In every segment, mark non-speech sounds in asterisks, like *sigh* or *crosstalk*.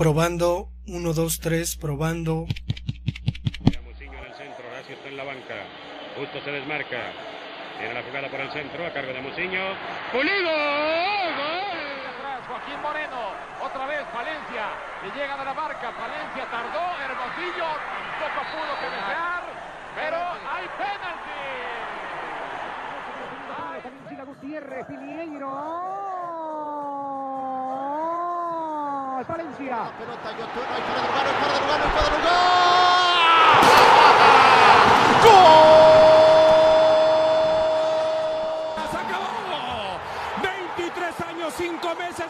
Probando, 1, 2, 3, probando. Muciño en el centro, Horacio está en la banca. Justo se desmarca. Tiene la jugada por el centro, a cargo de Muciño. ¡Pulido! Atrás, Joaquín Moreno. Otra vez Valencia. Le llega de la marca. Valencia tardó. Hermosillo tampoco pudo cabecear. Pero hay penalti. Gutiérrez, Piñeiro. Valencia. No hay fuera de lugar. ¡Se acabó! 23 años, 5 meses,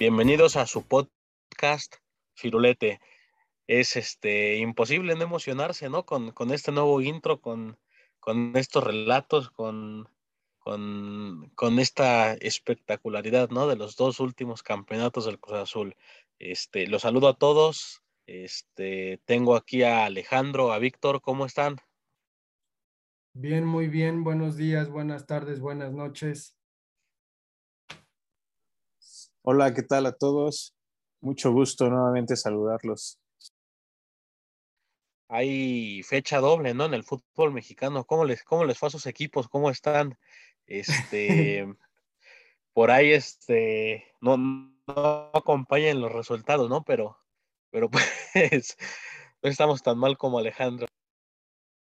Bienvenidos a su podcast Firulete. Es este imposible no emocionarse, ¿no? Con, con este nuevo intro, con, con estos relatos, con, con, con, esta espectacularidad, ¿no? De los dos últimos campeonatos del Cruz Azul. Este, los saludo a todos. Este, tengo aquí a Alejandro, a Víctor, ¿cómo están? Bien, muy bien. Buenos días, buenas tardes, buenas noches. Hola, ¿qué tal a todos? Mucho gusto nuevamente saludarlos. Hay fecha doble, ¿no? En el fútbol mexicano. ¿Cómo les, cómo les fue a sus equipos? ¿Cómo están? Este, *laughs* por ahí, este, no, no acompañan los resultados, ¿no? Pero, pero *laughs* pues, no estamos tan mal como Alejandro.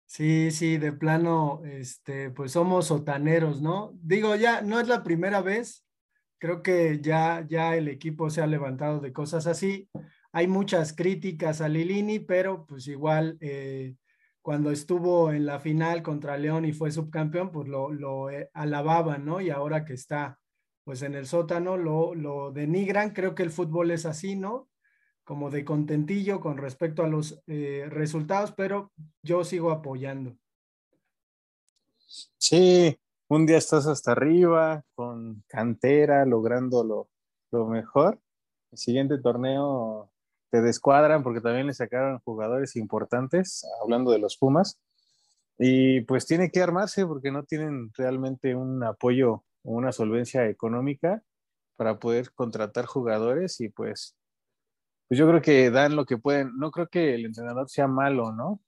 Sí, sí, de plano, este, pues somos sotaneros, ¿no? Digo, ya no es la primera vez creo que ya, ya el equipo se ha levantado de cosas así. Hay muchas críticas a Lilini, pero pues igual eh, cuando estuvo en la final contra León y fue subcampeón, pues lo, lo eh, alababan, ¿no? Y ahora que está pues en el sótano, lo, lo denigran. Creo que el fútbol es así, ¿no? Como de contentillo con respecto a los eh, resultados, pero yo sigo apoyando. Sí, un día estás hasta arriba, con cantera, logrando lo, lo, mejor. El siguiente torneo te descuadran porque también le sacaron jugadores importantes, hablando de los Pumas. Y pues tiene que armarse porque no tienen realmente un apoyo o una solvencia económica para poder contratar jugadores y pues, pues yo creo que dan lo que pueden. No creo que el entrenador sea malo, ¿no?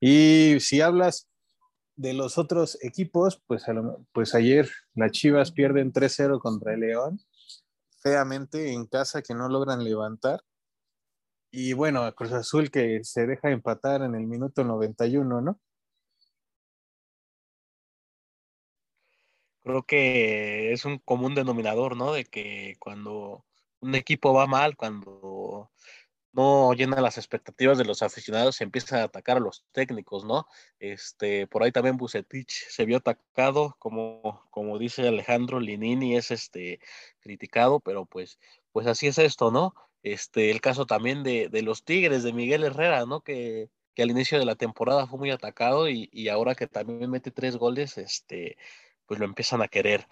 Y si hablas de los otros equipos, pues, pues ayer las Chivas pierden 3-0 contra el León, feamente en casa que no logran levantar. Y bueno, a Cruz Azul que se deja empatar en el minuto 91, ¿no? Creo que es un común denominador, ¿no? De que cuando un equipo va mal, cuando no llena las expectativas de los aficionados, se empieza a atacar a los técnicos, ¿no? Este, por ahí también Bucetich se vio atacado, como, como dice Alejandro Linini, es este criticado, pero pues, pues así es esto, ¿no? Este, el caso también de, de los Tigres, de Miguel Herrera, ¿no? Que, que al inicio de la temporada fue muy atacado y, y ahora que también mete tres goles, este, pues lo empiezan a querer.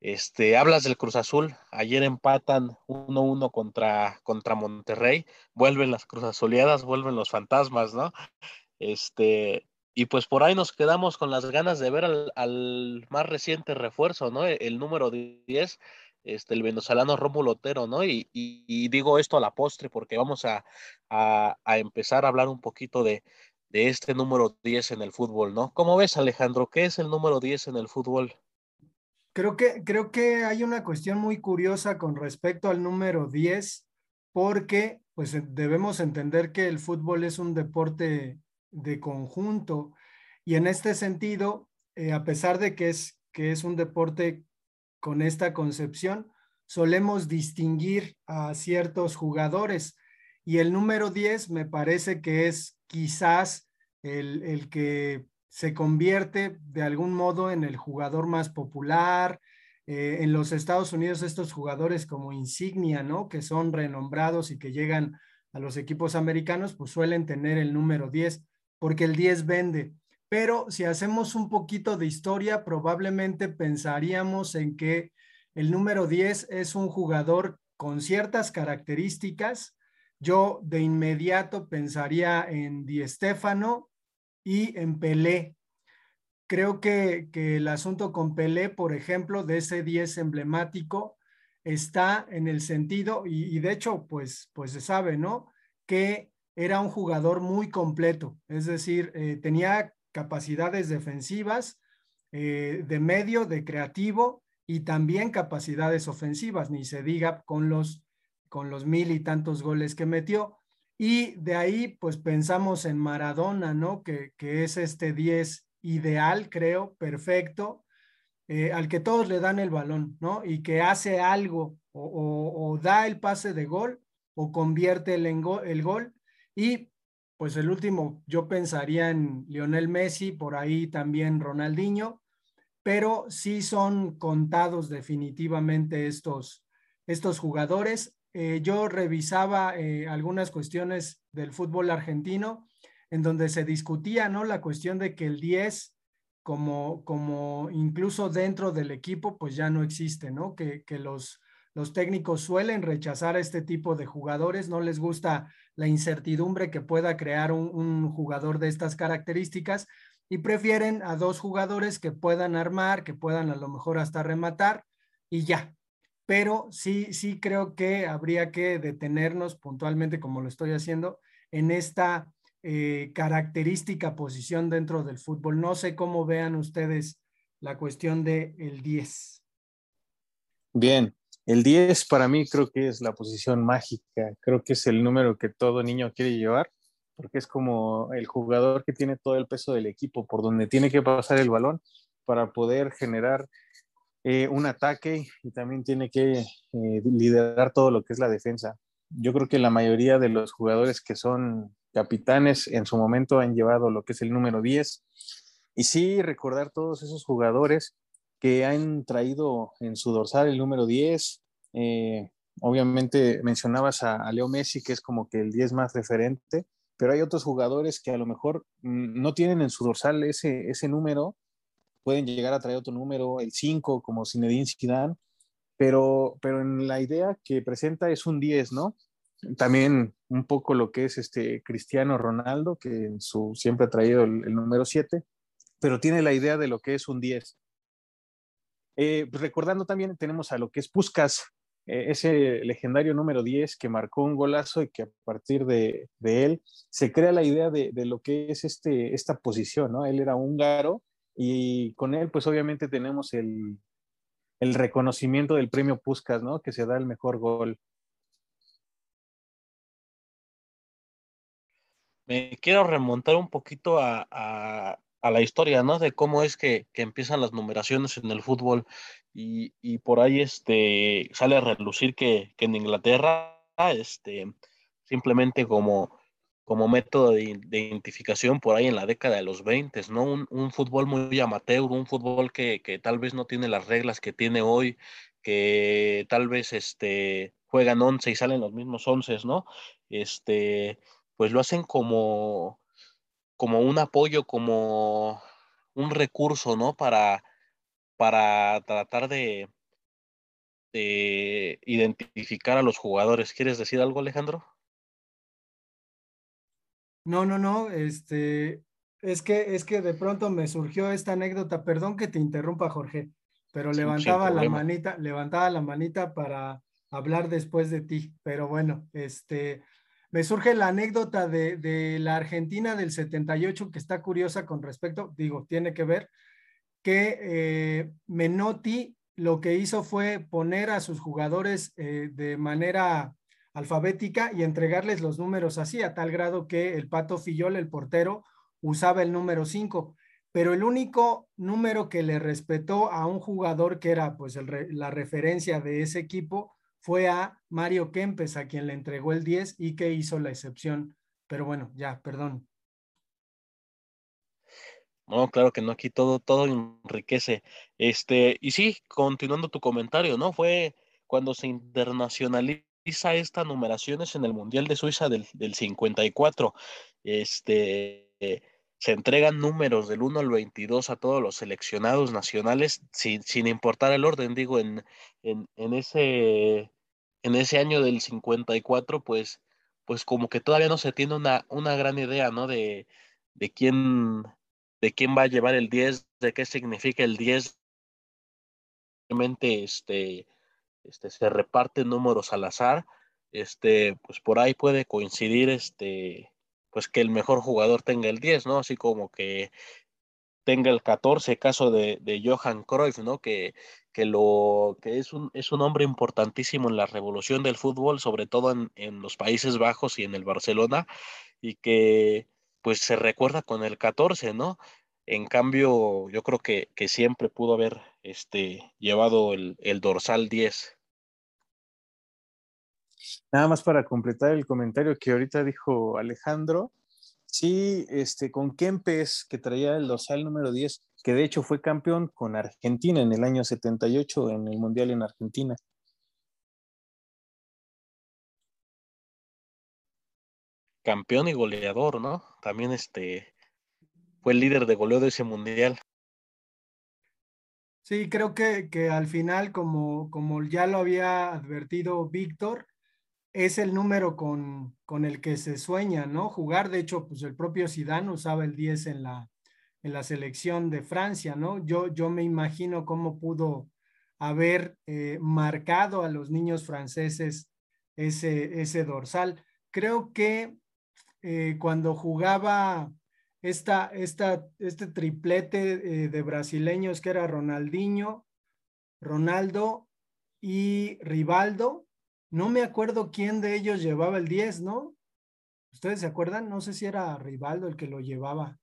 Este, hablas del Cruz Azul, ayer empatan 1-1 contra, contra Monterrey, vuelven las Cruz Azuleadas, vuelven los fantasmas, ¿no? Este, y pues por ahí nos quedamos con las ganas de ver al, al más reciente refuerzo, ¿no? El, número 10, este, el venezolano Rómulo Otero, ¿no? Y, y, y, digo esto a la postre porque vamos a, a, a empezar a hablar un poquito de, de este número 10 en el fútbol, ¿no? ¿Cómo ves, Alejandro? ¿Qué es el número 10 en el fútbol? Creo que, creo que hay una cuestión muy curiosa con respecto al número 10, porque pues debemos entender que el fútbol es un deporte de conjunto y en este sentido, eh, a pesar de que es, que es un deporte con esta concepción, solemos distinguir a ciertos jugadores Y el número 10 me parece que es quizás el, el que se convierte de algún modo en el jugador más popular. Eh, en los Estados Unidos estos jugadores como insignia, ¿no? Que son renombrados y que llegan a los equipos americanos, pues suelen tener el número 10, porque el 10 vende. Pero si hacemos un poquito de historia, probablemente pensaríamos en que el número 10 es un jugador con ciertas características. Yo de inmediato pensaría en Di Stéfano y en Pelé. Creo que, el asunto con Pelé, por ejemplo, de ese 10 emblemático, está en el sentido, y, de hecho, pues, pues se sabe, ¿no? Que era un jugador muy completo, es decir, eh, tenía capacidades defensivas, eh, de medio, de creativo y también capacidades ofensivas, ni se diga con los, con los mil y tantos goles que metió. Y de ahí, pues pensamos en Maradona, ¿no? Que, que es este 10 ideal, creo, perfecto, eh, al que todos le dan el balón, ¿no? Y que hace algo o, da el pase de gol o convierte el, el gol. Y pues el último, yo pensaría en Lionel Messi, por ahí también Ronaldinho, pero sí son contados definitivamente estos, estos jugadores. Eh, yo revisaba eh, algunas cuestiones del fútbol argentino en donde se discutía, ¿no? La cuestión de que el 10, como, como incluso dentro del equipo, pues ya no existe, ¿no? Que, los, los técnicos suelen rechazar a este tipo de jugadores, no les gusta la incertidumbre que pueda crear un, un jugador de estas características y prefieren a dos jugadores que puedan armar, que puedan a lo mejor hasta rematar y ya. Pero sí, sí creo que habría que detenernos puntualmente, como lo estoy haciendo, en esta eh, característica posición dentro del fútbol. No sé cómo vean ustedes la cuestión de el 10. Bien, el 10 para mí creo que es la posición mágica, creo que es el número que todo niño quiere llevar, porque es como el jugador que tiene todo el peso del equipo, por donde tiene que pasar el balón para poder generar eh, un ataque y también tiene que eh, liderar todo lo que es la defensa. Yo creo que la mayoría de los jugadores que son capitanes en su momento han llevado lo que es el número 10. Y sí, recordar todos esos jugadores que han traído en su dorsal el número 10. Eh, obviamente mencionabas a, Leo Messi, que es como que el 10 más referente, pero hay otros jugadores que a lo mejor mm, no tienen en su dorsal ese, ese número, pueden llegar a traer otro número, el 5, como Zinedine Zidane, pero, pero en la idea que presenta es un 10, ¿no? También un poco lo que es este Cristiano Ronaldo, que en su, siempre ha traído el, número 7, pero tiene la idea de lo que es un 10. Eh, pues recordando también tenemos a lo que es Puskas, eh, ese legendario número 10 que marcó un golazo y que a partir de, él se crea la idea de, lo que es este, esta posición, ¿no? Él era húngaro y con él pues obviamente tenemos el, el reconocimiento del premio Puskas, ¿no? Que se da el mejor gol. me quiero remontar un poquito a, la historia, ¿no? De cómo es que, empiezan las numeraciones en el fútbol y, por ahí este, sale a relucir que, en Inglaterra, este, simplemente como, como método de, identificación por ahí en la década de los 20, ¿no? Un, fútbol muy amateur, un fútbol que, tal vez no tiene las reglas que tiene hoy, que tal vez este, juegan 11 y salen los mismos 11, ¿no? Este, pues lo hacen como, como un apoyo, como un recurso, ¿no? Para, para tratar de, de identificar a los jugadores. ¿Quieres decir algo, Alejandro? No, no, no, este, es que, es que de pronto me surgió esta anécdota, perdón que te interrumpa, Jorge, pero levantaba la manita, levantaba la manita para hablar después de ti, pero bueno, este, me surge la anécdota de, la Argentina del 78 que está curiosa con respecto, digo, tiene que ver, que eh, Menotti lo que hizo fue poner a sus jugadores eh, de manera alfabética y entregarles los números así, a tal grado que el Pato Fillol, el portero, usaba el número 5, pero el único número que le respetó a un jugador que era pues la referencia de ese equipo fue a Mario Kempes, a quien le entregó el 10 y que hizo la excepción. Pero bueno, ya, perdón. No, claro que no, aquí todo, todo enriquece. Este, y sí, continuando tu comentario, ¿no? Fue cuando se internacionaliza esta numeraciones en el Mundial de Suiza del, del 54. Este, se entregan números del 1 al 22 a todos los seleccionados nacionales, sin, sin importar el orden, digo, en, en, en, ese, en ese año del 54, pues, pues como que todavía no se tiene una, una gran idea, ¿no? De, de quién de quién va a llevar el 10, de qué significa el 10. Realmente este, este, se reparten números al azar. Este, pues por ahí puede coincidir este, pues que el mejor jugador tenga el 10, ¿no? Así como que tenga el 14, caso de, de Johan Cruyff, ¿no? Que, que, lo, que es, un, es un hombre importantísimo en la revolución del fútbol, sobre todo en, en los Países Bajos y en el Barcelona, y que pues se recuerda con el 14, ¿no? En cambio, yo creo que, que siempre pudo haber este, llevado el, el, dorsal 10. Nada más para completar el comentario que ahorita dijo Alejandro, sí, este, con Kempes, que traía el dorsal número 10, que de hecho fue campeón con Argentina en el año 78 en el Mundial en Argentina. campeón y goleador, ¿no? También este fue el líder de goleo de ese mundial. Sí, creo que, que al final, como, como ya lo había advertido Víctor, es el número con, con, el que se sueña, ¿no? Jugar, de hecho, pues el propio Zidane usaba el 10 en la, en la selección de Francia, ¿no? Yo, yo me imagino cómo pudo haber eh, marcado a los niños franceses ese, ese dorsal. Creo que eh, cuando jugaba esta, esta, este triplete eh, de brasileños que era Ronaldinho, Ronaldo y Rivaldo. No me acuerdo quién de ellos llevaba el 10, ¿no? ¿Ustedes se acuerdan? No sé si era Rivaldo el que lo llevaba.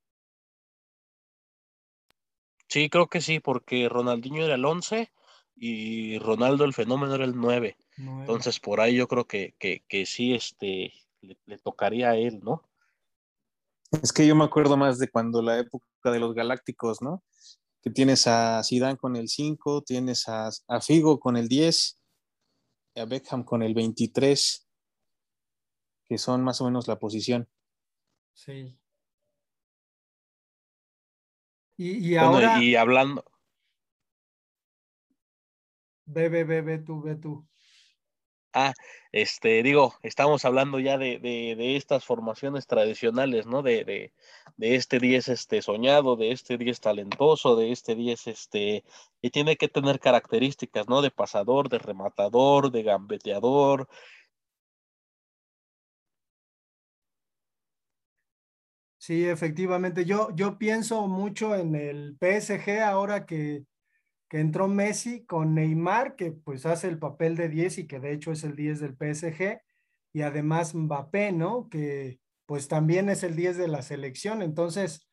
Sí, creo que sí, porque Ronaldinho era el 11 y Ronaldo el fenómeno era el 9. 9. Entonces, por ahí yo creo que, que, que sí, este, le, le, tocaría a él, ¿no? Es que yo me acuerdo más de cuando la época de los Galácticos, ¿no? Que tienes a Zidane con el 5, tienes a, a Figo con el 10, a Beckham con el 23, que son más o menos la posición. Sí. Y, y ahora. Bueno, y hablando. Ve, ve, ve, ve tú, ve tú. Ah, este, digo, estamos hablando ya de, de, de estas formaciones tradicionales, ¿no? De, de, de este 10 este, soñado, de este 10 talentoso, de este 10 este, y tiene que tener características, ¿no? De pasador, de rematador, de gambeteador. Sí, efectivamente. Yo, yo pienso mucho en el PSG ahora que, que entró Messi con Neymar, que pues hace el papel de 10 y que de hecho es el 10 del PSG, y además Mbappé, ¿no? Que pues también es el 10 de la selección. Entonces,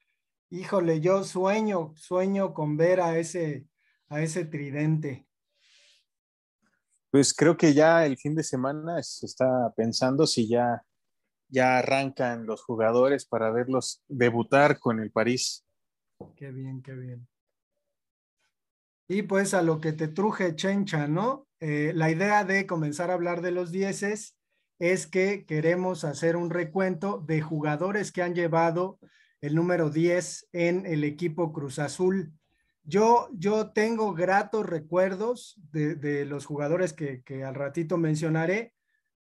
híjole, yo sueño, sueño con ver a ese, a ese tridente. Pues creo que ya el fin de semana se está pensando si ya, ya arrancan los jugadores para verlos debutar con el París. Qué bien, qué bien. Y pues a lo que te truje Chencha, ¿no? Eh, la idea de comenzar a hablar de los dieces es que queremos hacer un recuento de jugadores que han llevado el número 10 en el equipo Cruz Azul. Yo, yo tengo gratos recuerdos de, los jugadores que, al ratito mencionaré,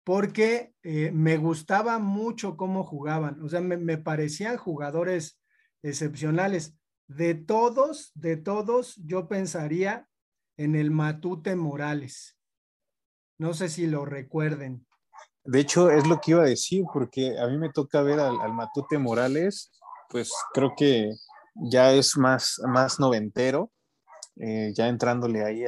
porque eh, me gustaba mucho cómo jugaban, o sea, me parecían jugadores excepcionales de todos, de todos, yo pensaría en el Matute Morales. No sé si lo recuerden. De hecho, es lo que iba a decir, porque a mí me toca ver al, Matute Morales, pues creo que ya es más, más noventero, eh, ya entrándole ahí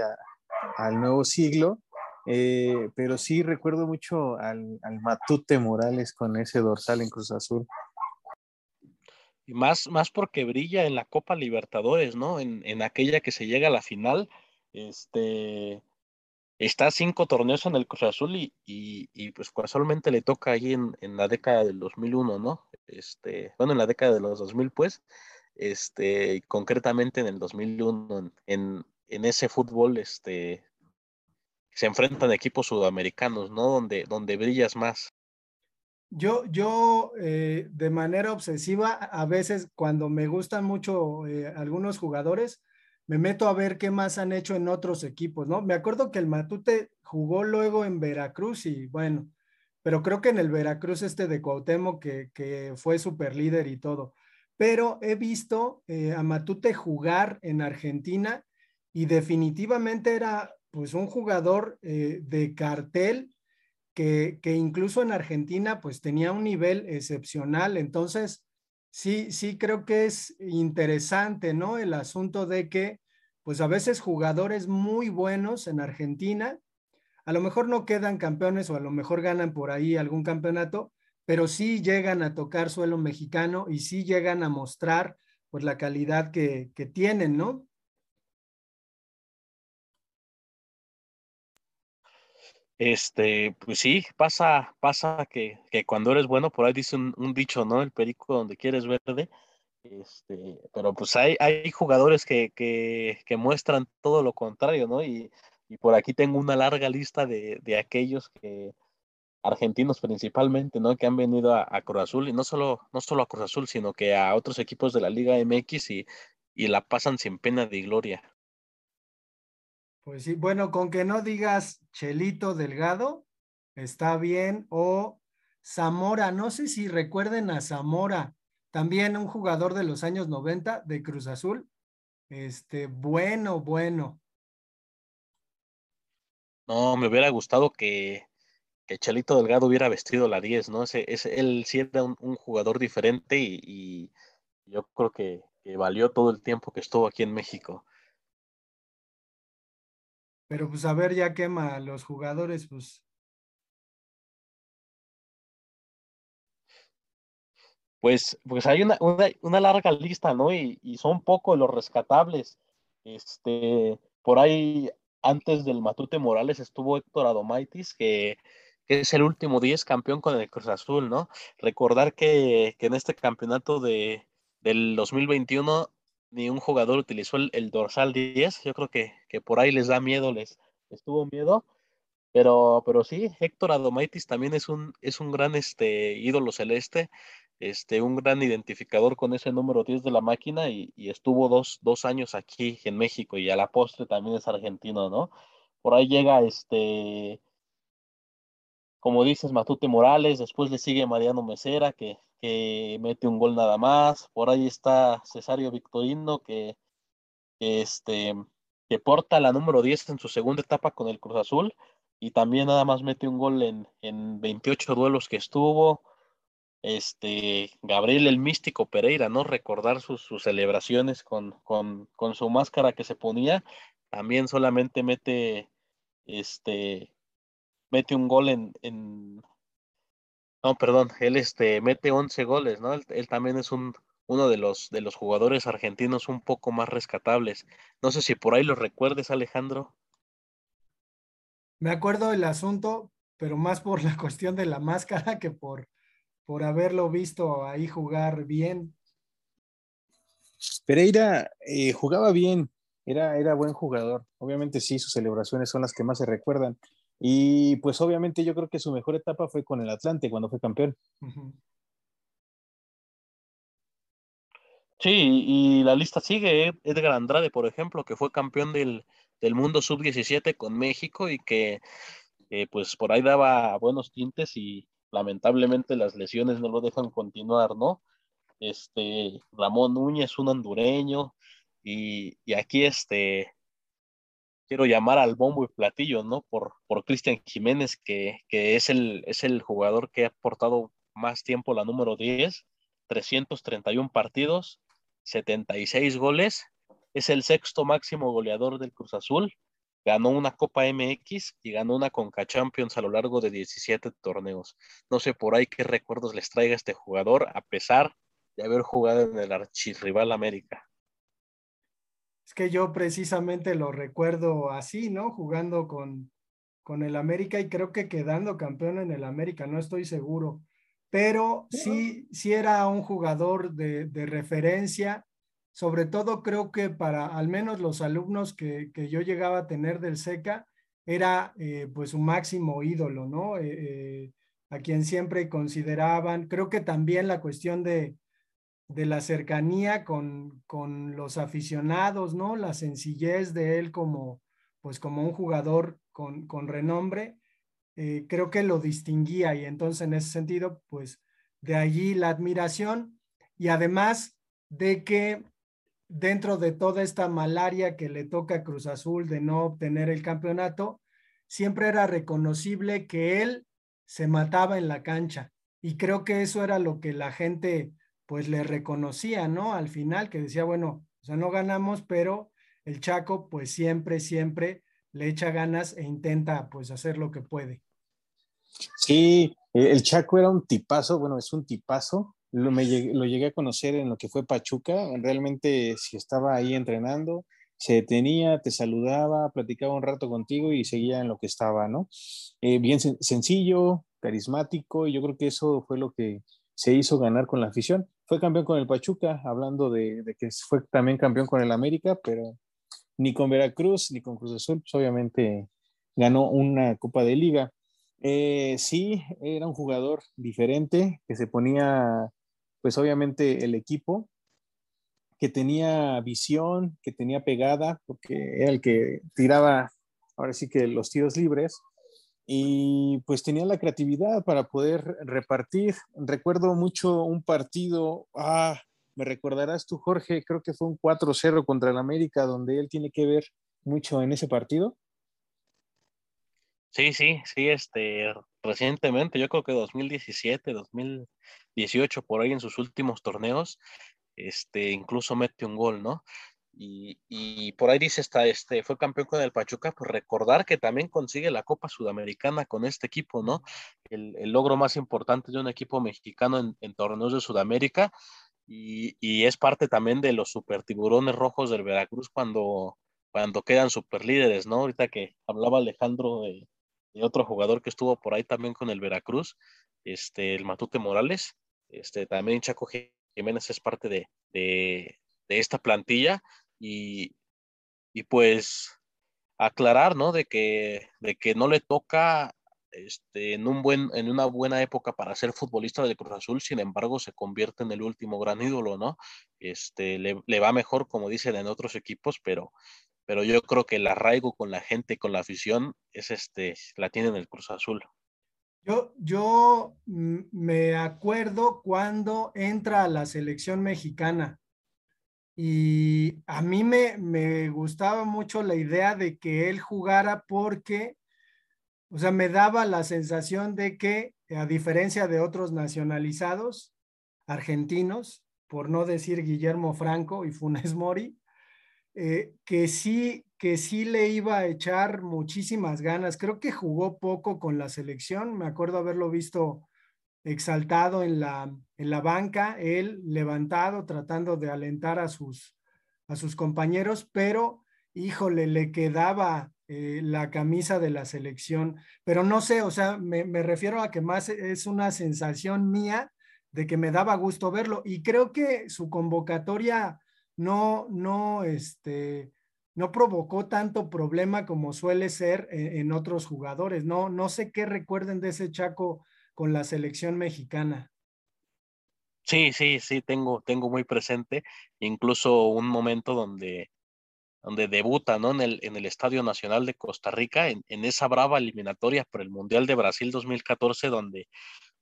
al nuevo siglo, eh, pero sí recuerdo mucho al Matute Morales con ese dorsal en Cruz Azul y más, más porque brilla en la Copa Libertadores, ¿no? En, en aquella que se llega a la final, este, está cinco torneos en el Cruz Azul y, y, y pues casualmente le toca ahí en, en, la década del 2001, ¿no? Este, bueno, en la década de los 2000, pues, este, concretamente en el 2001, en, en, ese fútbol, este, se enfrentan equipos sudamericanos, ¿no? Donde, donde brillas más. Yo, yo eh, de manera obsesiva, a veces cuando me gustan mucho eh, algunos jugadores, me meto a ver qué más han hecho en otros equipos, ¿no? Me acuerdo que el Matute jugó luego en Veracruz y bueno, pero creo que en el Veracruz este de Cuauhtémoc que, que fue super líder y todo. Pero he visto eh, a Matute jugar en Argentina y definitivamente era pues un jugador de cartel que, incluso en Argentina pues tenía un nivel excepcional. Entonces, sí, sí creo que es interesante, ¿no? El asunto de que pues a veces jugadores muy buenos en Argentina, a lo mejor no quedan campeones o a lo mejor ganan por ahí algún campeonato, pero sí llegan a tocar suelo mexicano y sí llegan a mostrar pues la calidad que, que tienen, ¿no? Este, pues sí, pasa, pasa que, que cuando eres bueno, por ahí dice un, un, dicho, ¿no? El perico donde quieres verde. Este, pero pues hay, hay jugadores que, que, que muestran todo lo contrario, ¿no? Y, y, por aquí tengo una larga lista de, de aquellos que, argentinos principalmente, ¿no? Que han venido a, a, Cruz Azul y no solo, no solo a Cruz Azul, sino que a otros equipos de la Liga MX y, y la pasan sin pena de gloria. Pues sí, bueno, con que no digas Chelito Delgado, está bien, o Zamora, no sé si recuerden a Zamora, también un jugador de los años 90 de Cruz Azul, este, bueno, bueno. No, me hubiera gustado que, que Chelito Delgado hubiera vestido la 10, ¿no? Ese, él sí era un, jugador diferente y, yo creo que valió todo el tiempo que estuvo aquí en México. Pero pues a ver, ya quema a los jugadores, pues. Pues, pues hay una, una, larga lista, ¿no? Y, y, son pocos los rescatables. Este, por ahí, antes del Matute Morales estuvo Héctor Adomaitis, que, que es el último 10 campeón con el Cruz Azul, ¿no? Recordar que, que en este campeonato de, del 2021 ni un jugador utilizó el, dorsal 10. Yo creo que, que por ahí les da miedo, les, les tuvo miedo. Pero, pero sí, Héctor Adomaitis también es un, es un gran este, ídolo celeste, este, un gran identificador con ese número 10 de la máquina y, y, estuvo dos, dos años aquí en México y a la postre también es argentino, ¿no? Por ahí llega este, como dices, Matute Morales, después le sigue Mariano Mesera, que, que mete un gol nada más. Por ahí está Cesario Victorino, que, que, este, que porta la número 10 en su segunda etapa con el Cruz Azul y también nada más mete un gol en, en 28 duelos que estuvo. Este, Gabriel el Místico Pereira, ¿no? Recordar sus, sus celebraciones con, con, con, su máscara que se ponía. También solamente mete, este, mete un gol en, en, no, perdón, él este, mete 11 goles, ¿no? Él, él, también es un, uno de los, de los jugadores argentinos un poco más rescatables. No sé si por ahí lo recuerdes, Alejandro. Me acuerdo el asunto, pero más por la *laughs* cuestión de la máscara que por, por haberlo visto ahí jugar bien. Pereira eh, jugaba bien, era, era buen jugador. Obviamente sí, sus celebraciones son las que más se recuerdan. Y pues obviamente yo creo que su mejor etapa fue con el Atlante cuando fue campeón. Sí, y la lista sigue. ¿eh? Edgar Andrade, por ejemplo, que fue campeón del, del mundo sub-17 con México y que eh, pues por ahí daba buenos tintes y lamentablemente las lesiones no lo dejan continuar, ¿no? Este, Ramón Núñez, un hondureño, y, y aquí este, quiero llamar al bombo y platillo, ¿no? Por, por Cristian Jiménez, que, que es, el, es el jugador que ha aportado más tiempo la número 10, 331 partidos, 76 goles, es el sexto máximo goleador del Cruz Azul, ganó una Copa MX y ganó una Conca Champions a lo largo de 17 torneos. No sé por ahí qué recuerdos les traiga este jugador, a pesar de haber jugado en el archirrival América. Es que yo precisamente lo recuerdo así, ¿no? Jugando con, con el América y creo que quedando campeón en el América, no estoy seguro, pero sí, sí era un jugador de, de referencia, sobre todo creo que para al menos los alumnos que, que yo llegaba a tener del SECA, era eh, pues un máximo ídolo, ¿no? Eh, eh, a quien siempre consideraban, creo que también la cuestión de, de la cercanía con, con, los aficionados, ¿no? La sencillez de él como, pues como un jugador con, con renombre, eh, creo que lo distinguía y entonces en ese sentido, pues de allí la admiración y además de que dentro de toda esta malaria que le toca a Cruz Azul de no obtener el campeonato, siempre era reconocible que él se mataba en la cancha y creo que eso era lo que la gente pues le reconocía, ¿no? Al final que decía, bueno, o sea, no ganamos, pero el Chaco pues siempre, siempre le echa ganas e intenta pues hacer lo que puede. Sí, el Chaco era un tipazo, bueno, es un tipazo. Lo, me llegué, a conocer en lo que fue Pachuca. Realmente, si estaba ahí entrenando, se detenía, te saludaba, platicaba un rato contigo y seguía en lo que estaba, ¿no? Eh, bien sen sencillo, carismático, y yo creo que eso fue lo que se hizo ganar con la afición. Fue campeón con el Pachuca, hablando de, que fue también campeón con el América, pero ni con Veracruz ni con Cruz Azul, pues obviamente ganó una Copa de Liga. Eh, sí, era un jugador diferente, que se ponía, pues obviamente el equipo, que tenía visión, que tenía pegada, porque era el que tiraba, ahora sí que los tiros libres, y pues tenía la creatividad para poder repartir. Recuerdo mucho un partido, ah, me recordarás tú, Jorge, creo que fue un 4-0 contra el América, donde él tiene que ver mucho en ese partido. Sí, sí, sí, este, recientemente, yo creo que 2017, 2018, por ahí en sus últimos torneos, este, incluso mete un gol, ¿no? Y, y, por ahí dice, está, este, fue campeón con el Pachuca, pues recordar que también consigue la Copa Sudamericana con este equipo, ¿no? El, el logro más importante de un equipo mexicano en, en torneos de Sudamérica, y, y, es parte también de los super tiburones rojos del Veracruz cuando, cuando quedan super líderes, ¿no? Ahorita que hablaba Alejandro de, de, otro jugador que estuvo por ahí también con el Veracruz, este, el Matute Morales, este, también Chaco Jiménez es parte de, de, de esta plantilla y, y, pues aclarar, ¿no? De que, de que no le toca este, en, un buen, en una buena época para ser futbolista del Cruz Azul, sin embargo, se convierte en el último gran ídolo, ¿no? Este, le, le va mejor, como dicen en otros equipos, pero, pero yo creo que el arraigo con la gente, con la afición, es este, la tiene en el Cruz Azul. Yo, yo me acuerdo cuando entra la selección mexicana y a mí me, me gustaba mucho la idea de que él jugara porque o sea, me daba la sensación de que, a diferencia de otros nacionalizados argentinos, por no decir Guillermo Franco y Funes Mori, eh, que sí, que sí le iba a echar muchísimas ganas. Creo que jugó poco con la selección. Me acuerdo haberlo visto exaltado en la, en la banca, él levantado, tratando de alentar a sus, a sus compañeros, pero híjole, le quedaba eh, la camisa de la selección, pero no sé, o sea, me, me, refiero a que más es una sensación mía de que me daba gusto verlo y creo que su convocatoria no, no, este, no provocó tanto problema como suele ser en, en otros jugadores. No, no sé qué recuerden de ese Chaco con la selección mexicana. Sí, sí, sí, tengo, tengo muy presente incluso un momento donde donde debuta ¿no? en, el, en el Estadio Nacional de Costa Rica, en, en, esa brava eliminatoria por el Mundial de Brasil 2014, donde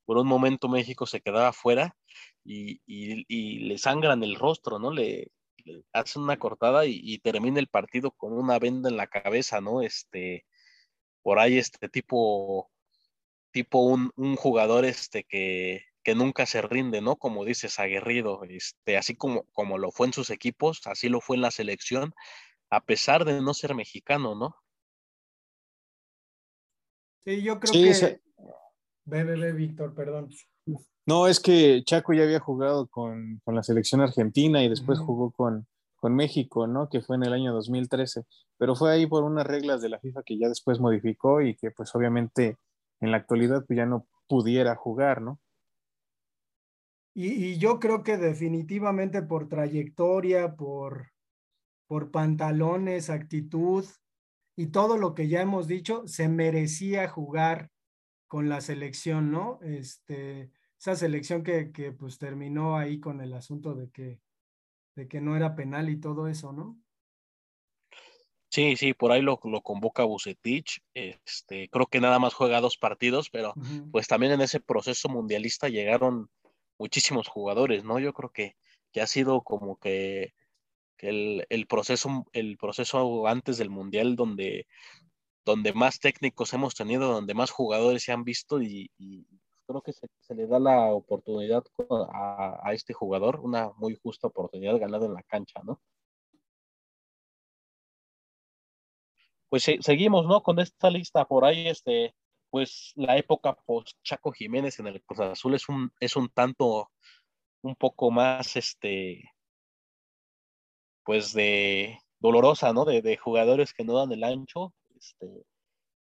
por un momento México se quedaba fuera y, y, le sangran el rostro, ¿no? Le, le hacen una cortada y, y, termina el partido con una venda en la cabeza, ¿no? Este, por ahí este tipo, tipo un, un jugador este que, que nunca se rinde, ¿no? Como dices, aguerrido, este, así como, como lo fue en sus equipos, así lo fue en la selección, a pesar de no ser mexicano, ¿no? Sí, yo creo sí, que... Se... Ve, ve, ve, Víctor, perdón. No, es que Chaco ya había jugado con, con la selección argentina y después uh -huh. jugó con, con México, ¿no? Que fue en el año 2013, pero fue ahí por unas reglas de la FIFA que ya después modificó y que pues obviamente en la actualidad pues ya no pudiera jugar, ¿no? Y, yo creo que definitivamente por trayectoria, por, por pantalones, actitud y todo lo que ya hemos dicho, se merecía jugar con la selección, ¿no? Este, esa selección que, que pues terminó ahí con el asunto de que de que no era penal y todo eso, ¿no? Sí, sí, por ahí lo, lo convoca Bucetich. Este, creo que nada más juega dos partidos, pero pues también en ese proceso mundialista llegaron muchísimos jugadores, ¿no? Yo creo que, que ha sido como que, que el, el proceso, el proceso antes del mundial donde, donde más técnicos hemos tenido, donde más jugadores se han visto y, y creo que se, se le da la oportunidad a, a este jugador, una muy justa oportunidad ganada en la cancha, ¿no? Pues se- seguimos, ¿no? Con esta lista por ahí, este, pues la época post Chaco Jiménez en el Cruz Azul es un, es un tanto, un poco más, este, pues de dolorosa, ¿no? De, de jugadores que no dan el ancho. Este,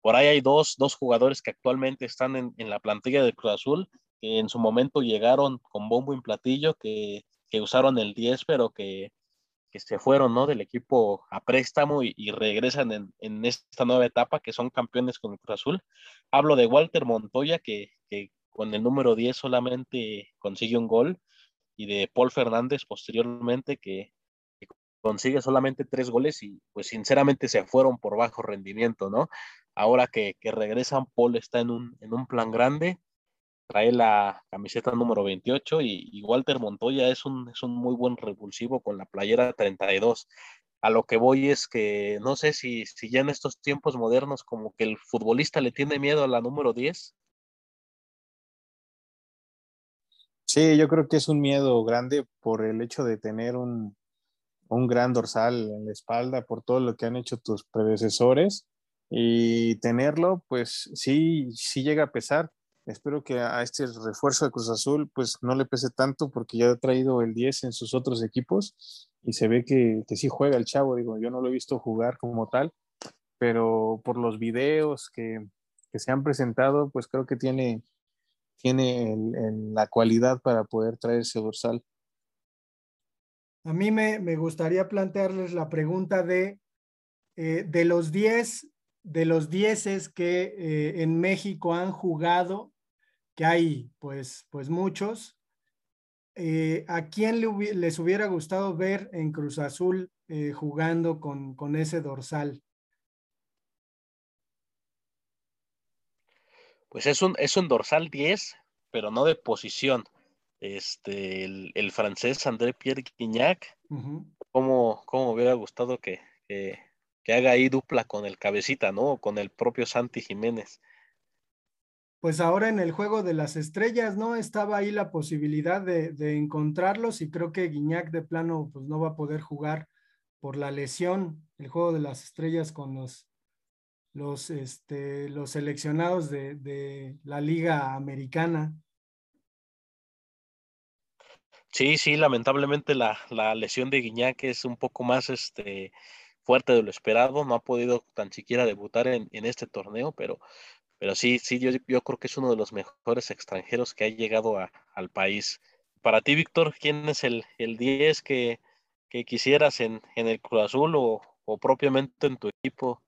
por ahí hay dos, dos jugadores que actualmente están en, en la plantilla del Cruz Azul, que en su momento llegaron con bombo y platillo, que, que usaron el 10, pero que que se fueron ¿no? del equipo a préstamo y, regresan en, esta nueva etapa, que son campeones con el Cruz Azul. Hablo de Walter Montoya, que, con el número 10 solamente consigue un gol, y de Paul Fernández posteriormente, que, que consigue solamente tres goles y pues sinceramente se fueron por bajo rendimiento, ¿no? Ahora que, que regresan, Paul está en un, en un plan grande, trae la camiseta número 28 y, Walter Montoya es un, es un muy buen revulsivo con la playera 32. A lo que voy es que no sé si, si ya en estos tiempos modernos como que el futbolista le tiene miedo a la número 10. Sí, yo creo que es un miedo grande por el hecho de tener un, un gran dorsal en la espalda, por todo lo que han hecho tus predecesores y tenerlo, pues sí, sí llega a pesar espero que a este refuerzo de Cruz Azul pues no le pese tanto porque ya ha traído el 10 en sus otros equipos y se ve que, que sí juega el chavo, digo, yo no lo he visto jugar como tal, pero por los videos que, que se han presentado pues creo que tiene, tiene la cualidad para poder traer ese dorsal. A mí me, me gustaría plantearles la pregunta de, eh, de los 10 de los dieces que eh, en México han jugado, que hay pues, pues muchos, eh, ¿a quién le hubi les hubiera gustado ver en Cruz Azul eh, jugando con, con, ese dorsal? Pues es un, es un dorsal 10, pero no de posición. Este, el, el francés André Pierre Guignac, uh -huh. ¿cómo, ¿cómo, hubiera gustado que, que que haga ahí dupla con el cabecita, ¿no? O con el propio Santi Jiménez. Pues ahora en el juego de las estrellas, ¿no? Estaba ahí la posibilidad de, de encontrarlos y creo que Guiñac de plano pues no va a poder jugar por la lesión, el juego de las estrellas con los, los, este, los seleccionados de, de la liga americana. Sí, sí, lamentablemente la, la lesión de Guiñac es un poco más este, fuerte de lo esperado, no ha podido tan siquiera debutar en, en este torneo, pero, pero sí, sí, yo, yo, creo que es uno de los mejores extranjeros que ha llegado a, al país. Para ti, Víctor, ¿quién es el, el 10 que, que quisieras en, en, el Cruz Azul o, o, propiamente en tu equipo?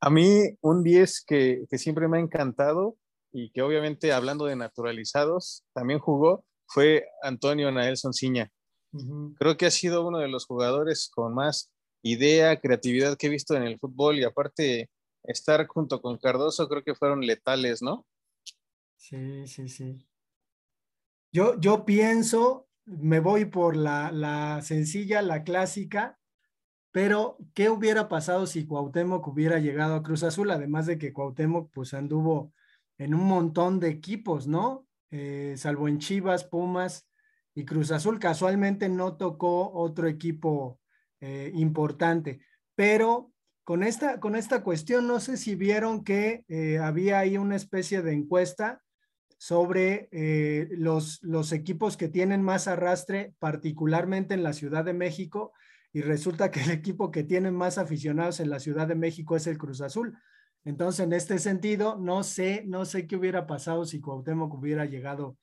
A mí, un 10 que, que siempre me ha encantado y que obviamente hablando de naturalizados, también jugó, fue Antonio Naelson Ciña. Uh -huh. Creo que ha sido uno de los jugadores con más idea, creatividad que he visto en el fútbol y aparte estar junto con Cardoso creo que fueron letales, ¿no? Sí, sí, sí. Yo, yo pienso, me voy por la, la sencilla, la clásica, pero ¿qué hubiera pasado si Cuauhtémoc hubiera llegado a Cruz Azul? Además de que Cuauhtémoc pues anduvo en un montón de equipos, ¿no? Eh, salvo en Chivas, Pumas y Cruz Azul, casualmente no tocó otro equipo eh, importante. Pero con esta, con esta cuestión, no sé si vieron que eh, había ahí una especie de encuesta sobre eh, los, los equipos que tienen más arrastre, particularmente en la Ciudad de México, y resulta que el equipo que tiene más aficionados en la Ciudad de México es el Cruz Azul. Entonces, en este sentido, no sé, no sé qué hubiera pasado si Cuauhtémoc hubiera llegado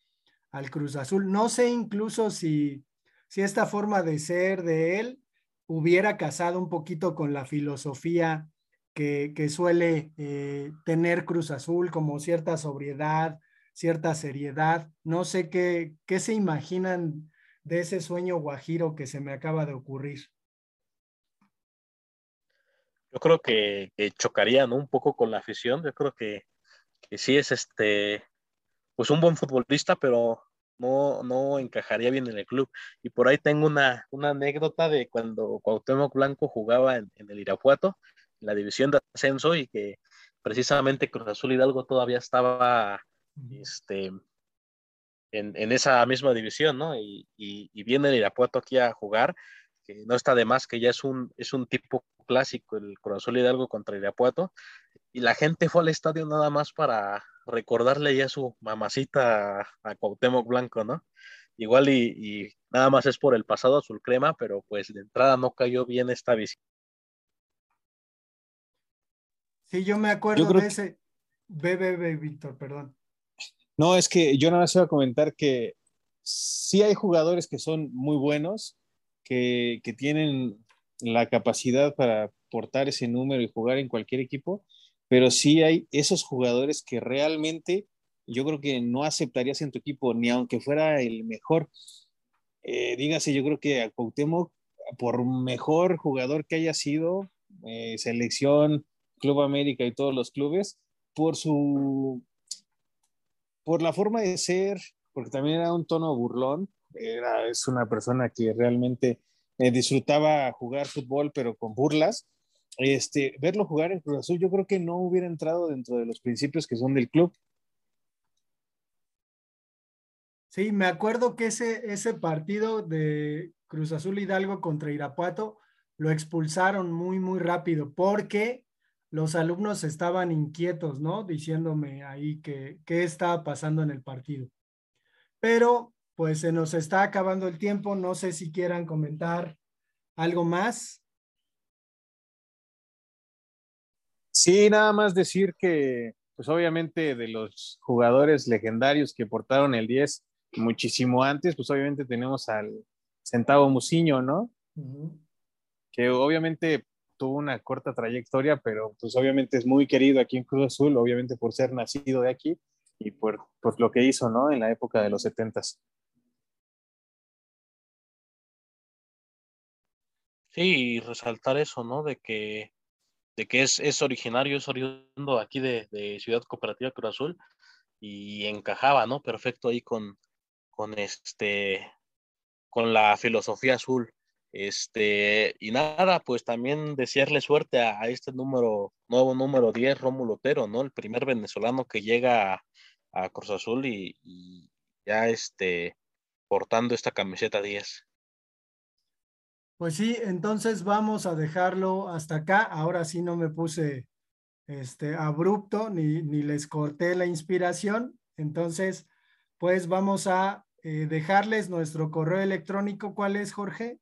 al Cruz Azul. No sé incluso si, si esta forma de ser de él hubiera casado un poquito con la filosofía que, suele eh, tener Cruz Azul, como cierta sobriedad, cierta seriedad. No sé qué, qué se imaginan de ese sueño guajiro que se me acaba de ocurrir. Yo creo que, que chocarían un poco con la afición. Yo creo que, que sí es este, pues un buen futbolista, pero no, no encajaría bien en el club. Y por ahí tengo una, una anécdota de cuando Cuauhtémoc Blanco jugaba en, en, el Irapuato, en la división de ascenso, y que precisamente Cruz Azul Hidalgo todavía estaba este, en, en esa misma división, ¿no? Y, y, y, viene el Irapuato aquí a jugar, que no está de más, que ya es un, es un tipo clásico el Cruz Azul Hidalgo contra Irapuato, y la gente fue al estadio nada más para recordarle ya su mamacita a, a Cuauhtémoc Blanco, ¿no? Igual y, y, nada más es por el pasado azul crema, pero pues de entrada no cayó bien esta visita. Sí, yo me acuerdo yo de ese. Bebe, bebe, Víctor, perdón. No, es que yo nada más iba a comentar que sí hay jugadores que son muy buenos, que, que tienen la capacidad para portar ese número y jugar en cualquier equipo, pero sí hay esos jugadores que realmente yo creo que no aceptarías en tu equipo, ni aunque fuera el mejor. Eh, dígase, yo creo que a Cuauhtémoc, por mejor jugador que haya sido, eh, selección, Club América y todos los clubes, por su, por la forma de ser, porque también era un tono burlón, era, es una persona que realmente eh, disfrutaba jugar fútbol, pero con burlas, este, verlo jugar en Cruz Azul, yo creo que no hubiera entrado dentro de los principios que son del club. Sí, me acuerdo que ese, ese partido de Cruz Azul Hidalgo contra Irapuato lo expulsaron muy, muy rápido porque los alumnos estaban inquietos, ¿no? Diciéndome ahí que qué estaba pasando en el partido. Pero pues se nos está acabando el tiempo, no sé si quieran comentar algo más. Sí, nada más decir que, pues obviamente de los jugadores legendarios que portaron el 10 muchísimo antes, pues obviamente tenemos al Centavo Musiño, ¿no? Uh -huh. Que obviamente tuvo una corta trayectoria, pero pues obviamente es muy querido aquí en Cruz Azul, obviamente por ser nacido de aquí y por, por lo que hizo, ¿no? En la época de los setentas. Sí, y resaltar eso, ¿no? De que de que es, es originario, es oriundo aquí de, Ciudad Cooperativa Cruz Azul y encajaba, ¿no? Perfecto ahí con, con este, con la filosofía azul. Este, y nada, pues también desearle suerte a, este número, nuevo número 10, Rómulo Otero, ¿no? El primer venezolano que llega a, a Cruz Azul y, y, ya este, portando esta camiseta 10. Pues sí, entonces vamos a dejarlo hasta acá. Ahora sí no me puse este abrupto ni, ni les corté la inspiración. Entonces, pues vamos a eh, dejarles nuestro correo electrónico. ¿Cuál es, Jorge?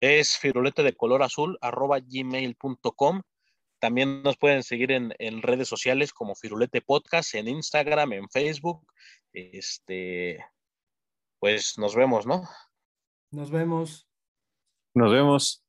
Es firulete de color azul arroba gmail.com. También nos pueden seguir en, en, redes sociales como Firulete Podcast, en Instagram, en Facebook. Este, pues nos vemos, ¿no? Nos vemos. Nos vemos.